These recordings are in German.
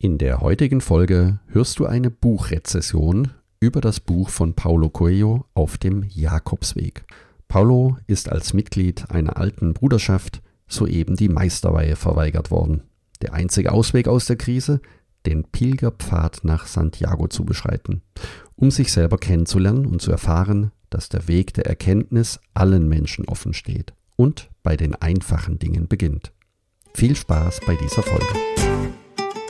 In der heutigen Folge hörst du eine Buchrezession über das Buch von Paulo Coelho auf dem Jakobsweg. Paulo ist als Mitglied einer alten Bruderschaft soeben die Meisterweihe verweigert worden. Der einzige Ausweg aus der Krise, den Pilgerpfad nach Santiago zu beschreiten, um sich selber kennenzulernen und zu erfahren, dass der Weg der Erkenntnis allen Menschen offen steht und bei den einfachen Dingen beginnt. Viel Spaß bei dieser Folge.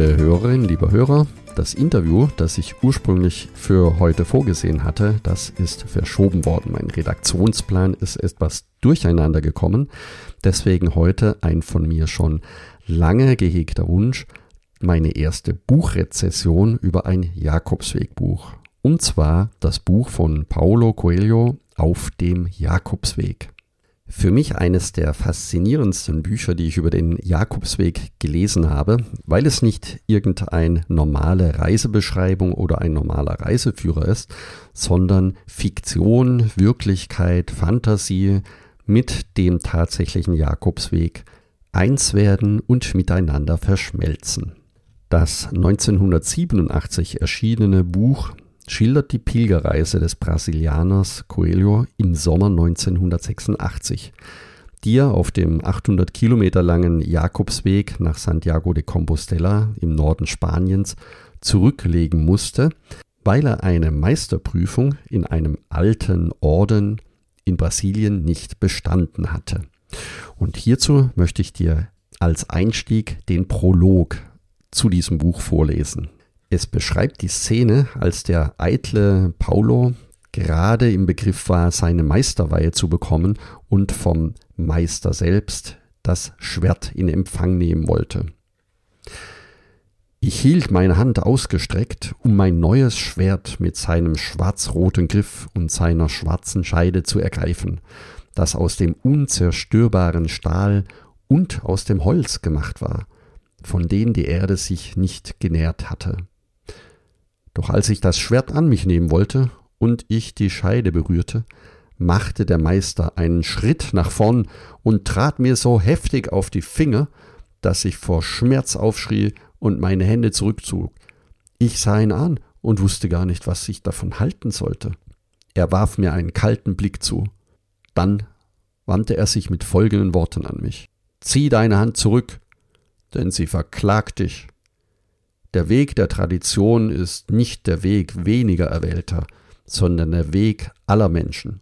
Liebe Hörerinnen, liebe Hörer, das Interview, das ich ursprünglich für heute vorgesehen hatte, das ist verschoben worden. Mein Redaktionsplan ist etwas durcheinander gekommen. Deswegen heute ein von mir schon lange gehegter Wunsch, meine erste Buchrezession über ein Jakobswegbuch. Und zwar das Buch von Paulo Coelho auf dem Jakobsweg. Für mich eines der faszinierendsten Bücher, die ich über den Jakobsweg gelesen habe, weil es nicht irgendeine normale Reisebeschreibung oder ein normaler Reiseführer ist, sondern Fiktion, Wirklichkeit, Fantasie mit dem tatsächlichen Jakobsweg eins werden und miteinander verschmelzen. Das 1987 erschienene Buch schildert die Pilgerreise des Brasilianers Coelho im Sommer 1986, die er auf dem 800 Kilometer langen Jakobsweg nach Santiago de Compostela im Norden Spaniens zurücklegen musste, weil er eine Meisterprüfung in einem alten Orden in Brasilien nicht bestanden hatte. Und hierzu möchte ich dir als Einstieg den Prolog zu diesem Buch vorlesen. Es beschreibt die Szene, als der eitle Paulo gerade im Begriff war, seine Meisterweihe zu bekommen und vom Meister selbst das Schwert in Empfang nehmen wollte. Ich hielt meine Hand ausgestreckt, um mein neues Schwert mit seinem schwarz-roten Griff und seiner schwarzen Scheide zu ergreifen, das aus dem unzerstörbaren Stahl und aus dem Holz gemacht war, von denen die Erde sich nicht genährt hatte. Doch als ich das Schwert an mich nehmen wollte und ich die Scheide berührte, machte der Meister einen Schritt nach vorn und trat mir so heftig auf die Finger, dass ich vor Schmerz aufschrie und meine Hände zurückzog. Ich sah ihn an und wusste gar nicht, was ich davon halten sollte. Er warf mir einen kalten Blick zu. Dann wandte er sich mit folgenden Worten an mich. Zieh deine Hand zurück, denn sie verklagt dich. Der Weg der Tradition ist nicht der Weg weniger Erwählter, sondern der Weg aller Menschen.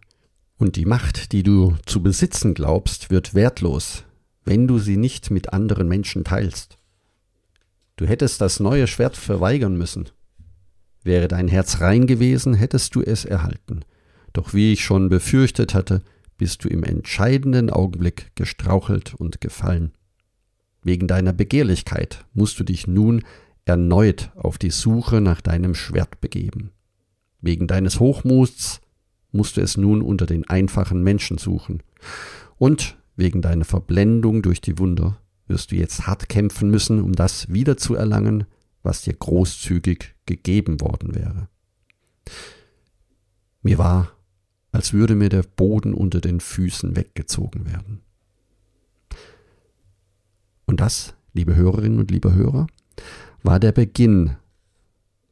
Und die Macht, die du zu besitzen glaubst, wird wertlos, wenn du sie nicht mit anderen Menschen teilst. Du hättest das neue Schwert verweigern müssen. Wäre dein Herz rein gewesen, hättest du es erhalten. Doch wie ich schon befürchtet hatte, bist du im entscheidenden Augenblick gestrauchelt und gefallen. Wegen deiner Begehrlichkeit musst du dich nun erneut auf die Suche nach deinem Schwert begeben. Wegen deines Hochmuts musst du es nun unter den einfachen Menschen suchen. Und wegen deiner Verblendung durch die Wunder wirst du jetzt hart kämpfen müssen, um das wiederzuerlangen, was dir großzügig gegeben worden wäre. Mir war, als würde mir der Boden unter den Füßen weggezogen werden. Und das, liebe Hörerinnen und liebe Hörer, war der Beginn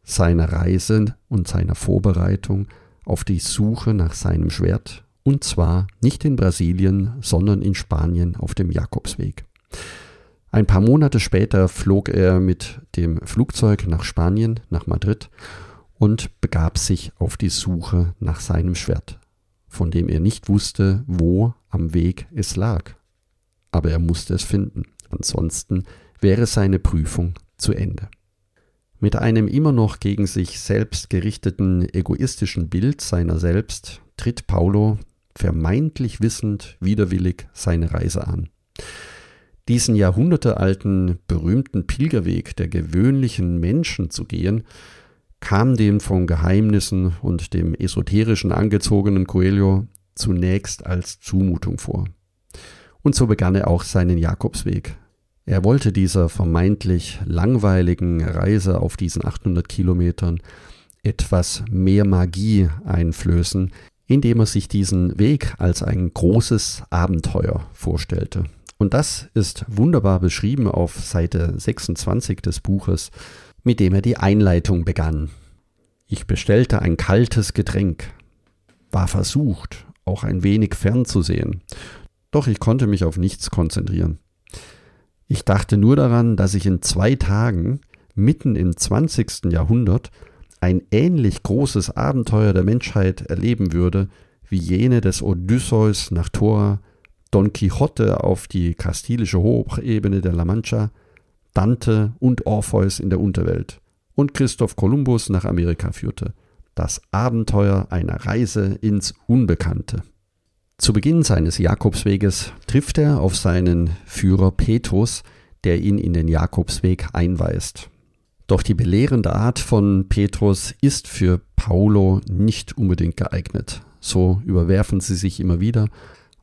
seiner Reise und seiner Vorbereitung auf die Suche nach seinem Schwert, und zwar nicht in Brasilien, sondern in Spanien auf dem Jakobsweg. Ein paar Monate später flog er mit dem Flugzeug nach Spanien, nach Madrid, und begab sich auf die Suche nach seinem Schwert, von dem er nicht wusste, wo am Weg es lag. Aber er musste es finden, ansonsten wäre seine Prüfung zu Ende. Mit einem immer noch gegen sich selbst gerichteten egoistischen Bild seiner selbst tritt Paulo vermeintlich wissend widerwillig seine Reise an. Diesen jahrhundertealten berühmten Pilgerweg der gewöhnlichen Menschen zu gehen, kam dem von Geheimnissen und dem esoterischen angezogenen Coelho zunächst als Zumutung vor. Und so begann er auch seinen Jakobsweg. Er wollte dieser vermeintlich langweiligen Reise auf diesen 800 Kilometern etwas mehr Magie einflößen, indem er sich diesen Weg als ein großes Abenteuer vorstellte. Und das ist wunderbar beschrieben auf Seite 26 des Buches, mit dem er die Einleitung begann. Ich bestellte ein kaltes Getränk, war versucht, auch ein wenig fernzusehen, doch ich konnte mich auf nichts konzentrieren. Ich dachte nur daran, dass ich in zwei Tagen, mitten im 20. Jahrhundert, ein ähnlich großes Abenteuer der Menschheit erleben würde, wie jene des Odysseus nach Tora, Don Quixote auf die kastilische Hochebene der La Mancha, Dante und Orpheus in der Unterwelt und Christoph Kolumbus nach Amerika führte. Das Abenteuer einer Reise ins Unbekannte. Zu Beginn seines Jakobsweges trifft er auf seinen Führer Petrus, der ihn in den Jakobsweg einweist. Doch die belehrende Art von Petrus ist für Paulo nicht unbedingt geeignet. So überwerfen sie sich immer wieder,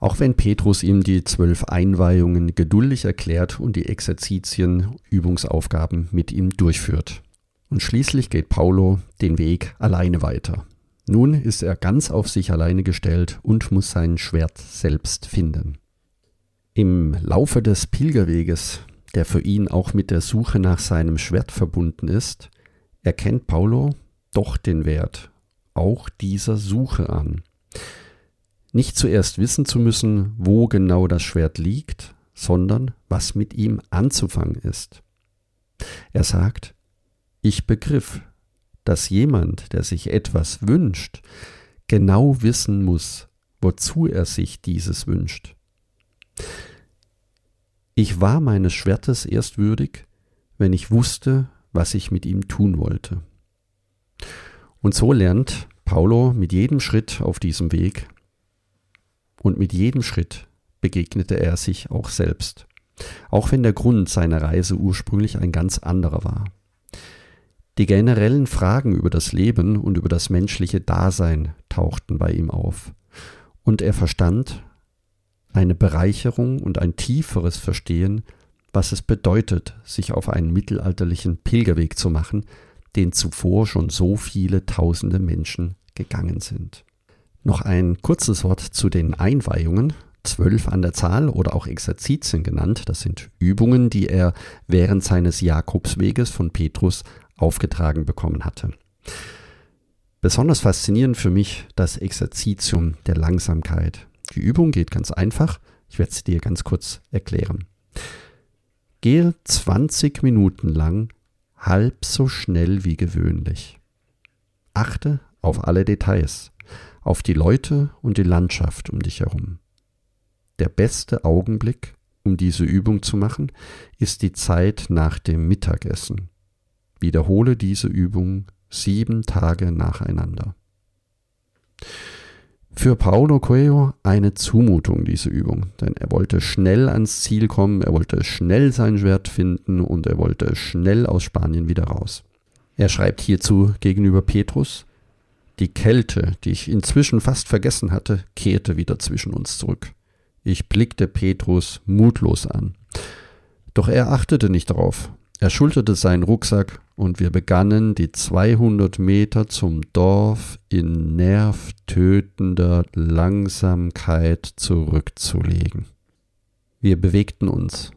auch wenn Petrus ihm die zwölf Einweihungen geduldig erklärt und die Exerzitien, Übungsaufgaben mit ihm durchführt. Und schließlich geht Paulo den Weg alleine weiter. Nun ist er ganz auf sich alleine gestellt und muss sein Schwert selbst finden. Im Laufe des Pilgerweges der für ihn auch mit der Suche nach seinem Schwert verbunden ist, erkennt Paulo doch den Wert auch dieser Suche an. Nicht zuerst wissen zu müssen, wo genau das Schwert liegt, sondern was mit ihm anzufangen ist. Er sagt, ich begriff, dass jemand, der sich etwas wünscht, genau wissen muss, wozu er sich dieses wünscht. Ich war meines Schwertes erst würdig, wenn ich wusste, was ich mit ihm tun wollte. Und so lernt Paulo mit jedem Schritt auf diesem Weg und mit jedem Schritt begegnete er sich auch selbst, auch wenn der Grund seiner Reise ursprünglich ein ganz anderer war. Die generellen Fragen über das Leben und über das menschliche Dasein tauchten bei ihm auf, und er verstand, eine Bereicherung und ein tieferes Verstehen, was es bedeutet, sich auf einen mittelalterlichen Pilgerweg zu machen, den zuvor schon so viele tausende Menschen gegangen sind. Noch ein kurzes Wort zu den Einweihungen, zwölf an der Zahl oder auch Exerzitien genannt, das sind Übungen, die er während seines Jakobsweges von Petrus aufgetragen bekommen hatte. Besonders faszinierend für mich das Exerzitium der Langsamkeit. Die Übung geht ganz einfach. Ich werde es dir ganz kurz erklären. Gehe 20 Minuten lang halb so schnell wie gewöhnlich. Achte auf alle Details, auf die Leute und die Landschaft um dich herum. Der beste Augenblick, um diese Übung zu machen, ist die Zeit nach dem Mittagessen. Wiederhole diese Übung sieben Tage nacheinander. Für Paulo Coelho eine Zumutung, diese Übung, denn er wollte schnell ans Ziel kommen, er wollte schnell sein Schwert finden und er wollte schnell aus Spanien wieder raus. Er schreibt hierzu gegenüber Petrus, die Kälte, die ich inzwischen fast vergessen hatte, kehrte wieder zwischen uns zurück. Ich blickte Petrus mutlos an. Doch er achtete nicht darauf. Er schulterte seinen Rucksack und wir begannen die 200 Meter zum Dorf in nervtötender Langsamkeit zurückzulegen. Wir bewegten uns,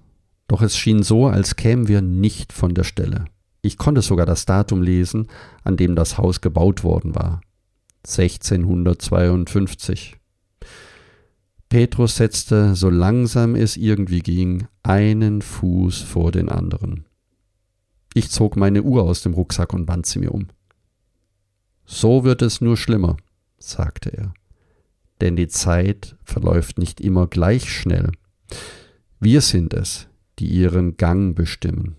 doch es schien so, als kämen wir nicht von der Stelle. Ich konnte sogar das Datum lesen, an dem das Haus gebaut worden war. 1652. Petrus setzte, so langsam es irgendwie ging, einen Fuß vor den anderen. Ich zog meine Uhr aus dem Rucksack und band sie mir um. So wird es nur schlimmer, sagte er, denn die Zeit verläuft nicht immer gleich schnell. Wir sind es, die ihren Gang bestimmen.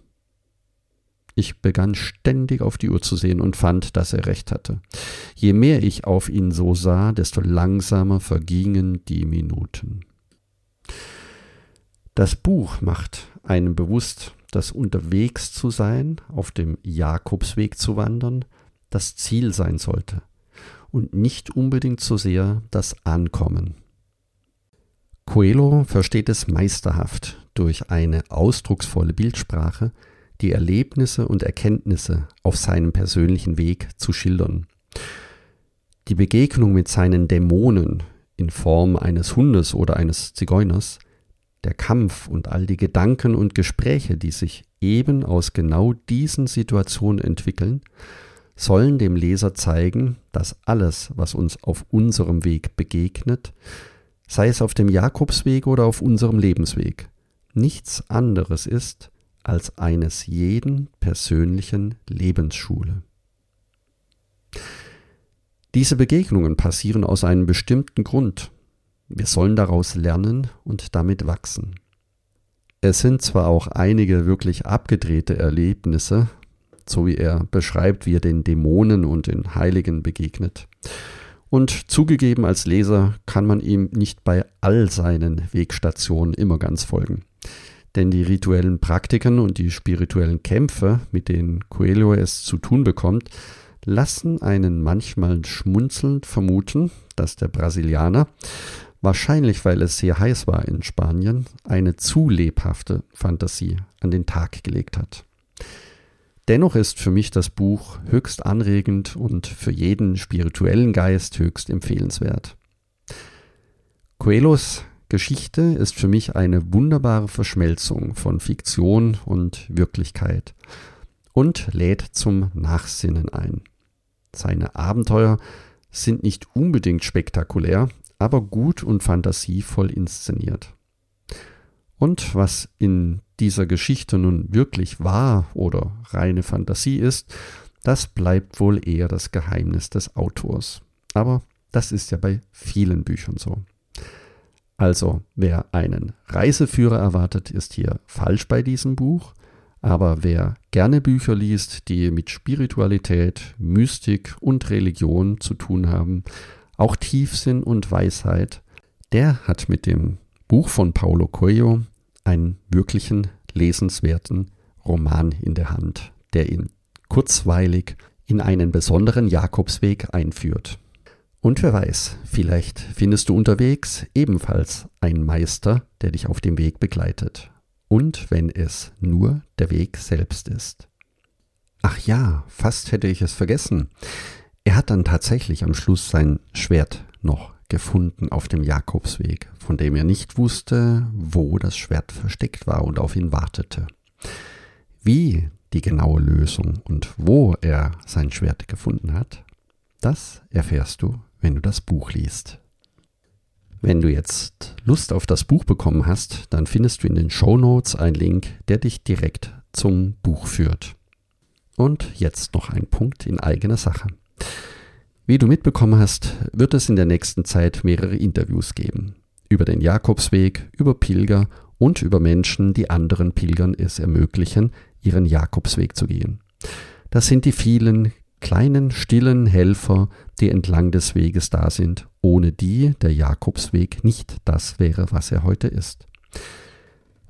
Ich begann ständig auf die Uhr zu sehen und fand, dass er recht hatte. Je mehr ich auf ihn so sah, desto langsamer vergingen die Minuten. Das Buch macht einem bewusst, dass unterwegs zu sein, auf dem Jakobsweg zu wandern, das Ziel sein sollte und nicht unbedingt so sehr das Ankommen. Coelho versteht es meisterhaft, durch eine ausdrucksvolle Bildsprache die Erlebnisse und Erkenntnisse auf seinem persönlichen Weg zu schildern. Die Begegnung mit seinen Dämonen in Form eines Hundes oder eines Zigeuners, der Kampf und all die Gedanken und Gespräche, die sich eben aus genau diesen Situationen entwickeln, sollen dem Leser zeigen, dass alles, was uns auf unserem Weg begegnet, sei es auf dem Jakobsweg oder auf unserem Lebensweg, nichts anderes ist als eines jeden persönlichen Lebensschule. Diese Begegnungen passieren aus einem bestimmten Grund. Wir sollen daraus lernen und damit wachsen. Es sind zwar auch einige wirklich abgedrehte Erlebnisse, so wie er beschreibt, wie er den Dämonen und den Heiligen begegnet. Und zugegeben als Leser kann man ihm nicht bei all seinen Wegstationen immer ganz folgen. Denn die rituellen Praktiken und die spirituellen Kämpfe, mit denen Coelho es zu tun bekommt, lassen einen manchmal schmunzelnd vermuten, dass der Brasilianer, wahrscheinlich weil es sehr heiß war in Spanien, eine zu lebhafte Fantasie an den Tag gelegt hat. Dennoch ist für mich das Buch höchst anregend und für jeden spirituellen Geist höchst empfehlenswert. Coelhos Geschichte ist für mich eine wunderbare Verschmelzung von Fiktion und Wirklichkeit und lädt zum Nachsinnen ein. Seine Abenteuer sind nicht unbedingt spektakulär, aber gut und fantasievoll inszeniert. Und was in dieser Geschichte nun wirklich wahr oder reine Fantasie ist, das bleibt wohl eher das Geheimnis des Autors. Aber das ist ja bei vielen Büchern so. Also, wer einen Reiseführer erwartet, ist hier falsch bei diesem Buch. Aber wer gerne Bücher liest, die mit Spiritualität, Mystik und Religion zu tun haben, auch Tiefsinn und Weisheit, der hat mit dem Buch von Paulo Coelho einen wirklichen lesenswerten Roman in der Hand, der ihn kurzweilig in einen besonderen Jakobsweg einführt. Und wer weiß, vielleicht findest du unterwegs ebenfalls einen Meister, der dich auf dem Weg begleitet. Und wenn es nur der Weg selbst ist. Ach ja, fast hätte ich es vergessen. Er hat dann tatsächlich am Schluss sein Schwert noch gefunden auf dem Jakobsweg, von dem er nicht wusste, wo das Schwert versteckt war und auf ihn wartete. Wie die genaue Lösung und wo er sein Schwert gefunden hat, das erfährst du, wenn du das Buch liest. Wenn du jetzt Lust auf das Buch bekommen hast, dann findest du in den Show Notes einen Link, der dich direkt zum Buch führt. Und jetzt noch ein Punkt in eigener Sache. Wie du mitbekommen hast, wird es in der nächsten Zeit mehrere Interviews geben. Über den Jakobsweg, über Pilger und über Menschen, die anderen Pilgern es ermöglichen, ihren Jakobsweg zu gehen. Das sind die vielen kleinen, stillen Helfer, die entlang des Weges da sind, ohne die der Jakobsweg nicht das wäre, was er heute ist.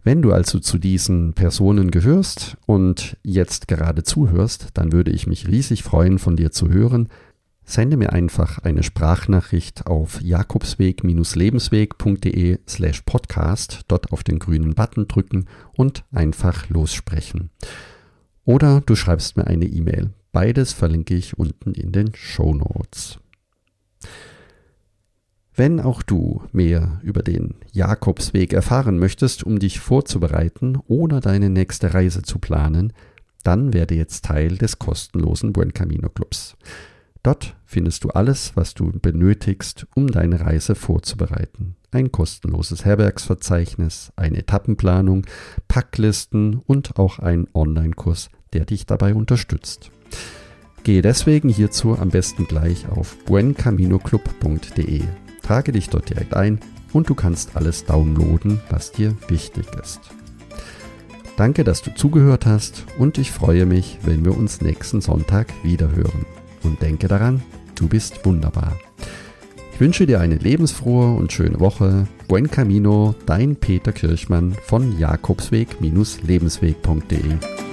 Wenn du also zu diesen Personen gehörst und jetzt gerade zuhörst, dann würde ich mich riesig freuen, von dir zu hören, Sende mir einfach eine Sprachnachricht auf jakobsweg-lebensweg.de slash podcast, dort auf den grünen Button drücken und einfach lossprechen. Oder du schreibst mir eine E-Mail. Beides verlinke ich unten in den Show Notes. Wenn auch du mehr über den Jakobsweg erfahren möchtest, um dich vorzubereiten oder deine nächste Reise zu planen, dann werde jetzt Teil des kostenlosen Buen Camino Clubs. Dort findest du alles, was du benötigst, um deine Reise vorzubereiten. Ein kostenloses Herbergsverzeichnis, eine Etappenplanung, Packlisten und auch ein Online-Kurs, der dich dabei unterstützt. Gehe deswegen hierzu am besten gleich auf buencaminoclub.de. Trage dich dort direkt ein und du kannst alles downloaden, was dir wichtig ist. Danke, dass du zugehört hast und ich freue mich, wenn wir uns nächsten Sonntag wiederhören und denke daran, du bist wunderbar. Ich wünsche dir eine lebensfrohe und schöne Woche. Buen Camino, dein Peter Kirchmann von Jakobsweg-lebensweg.de.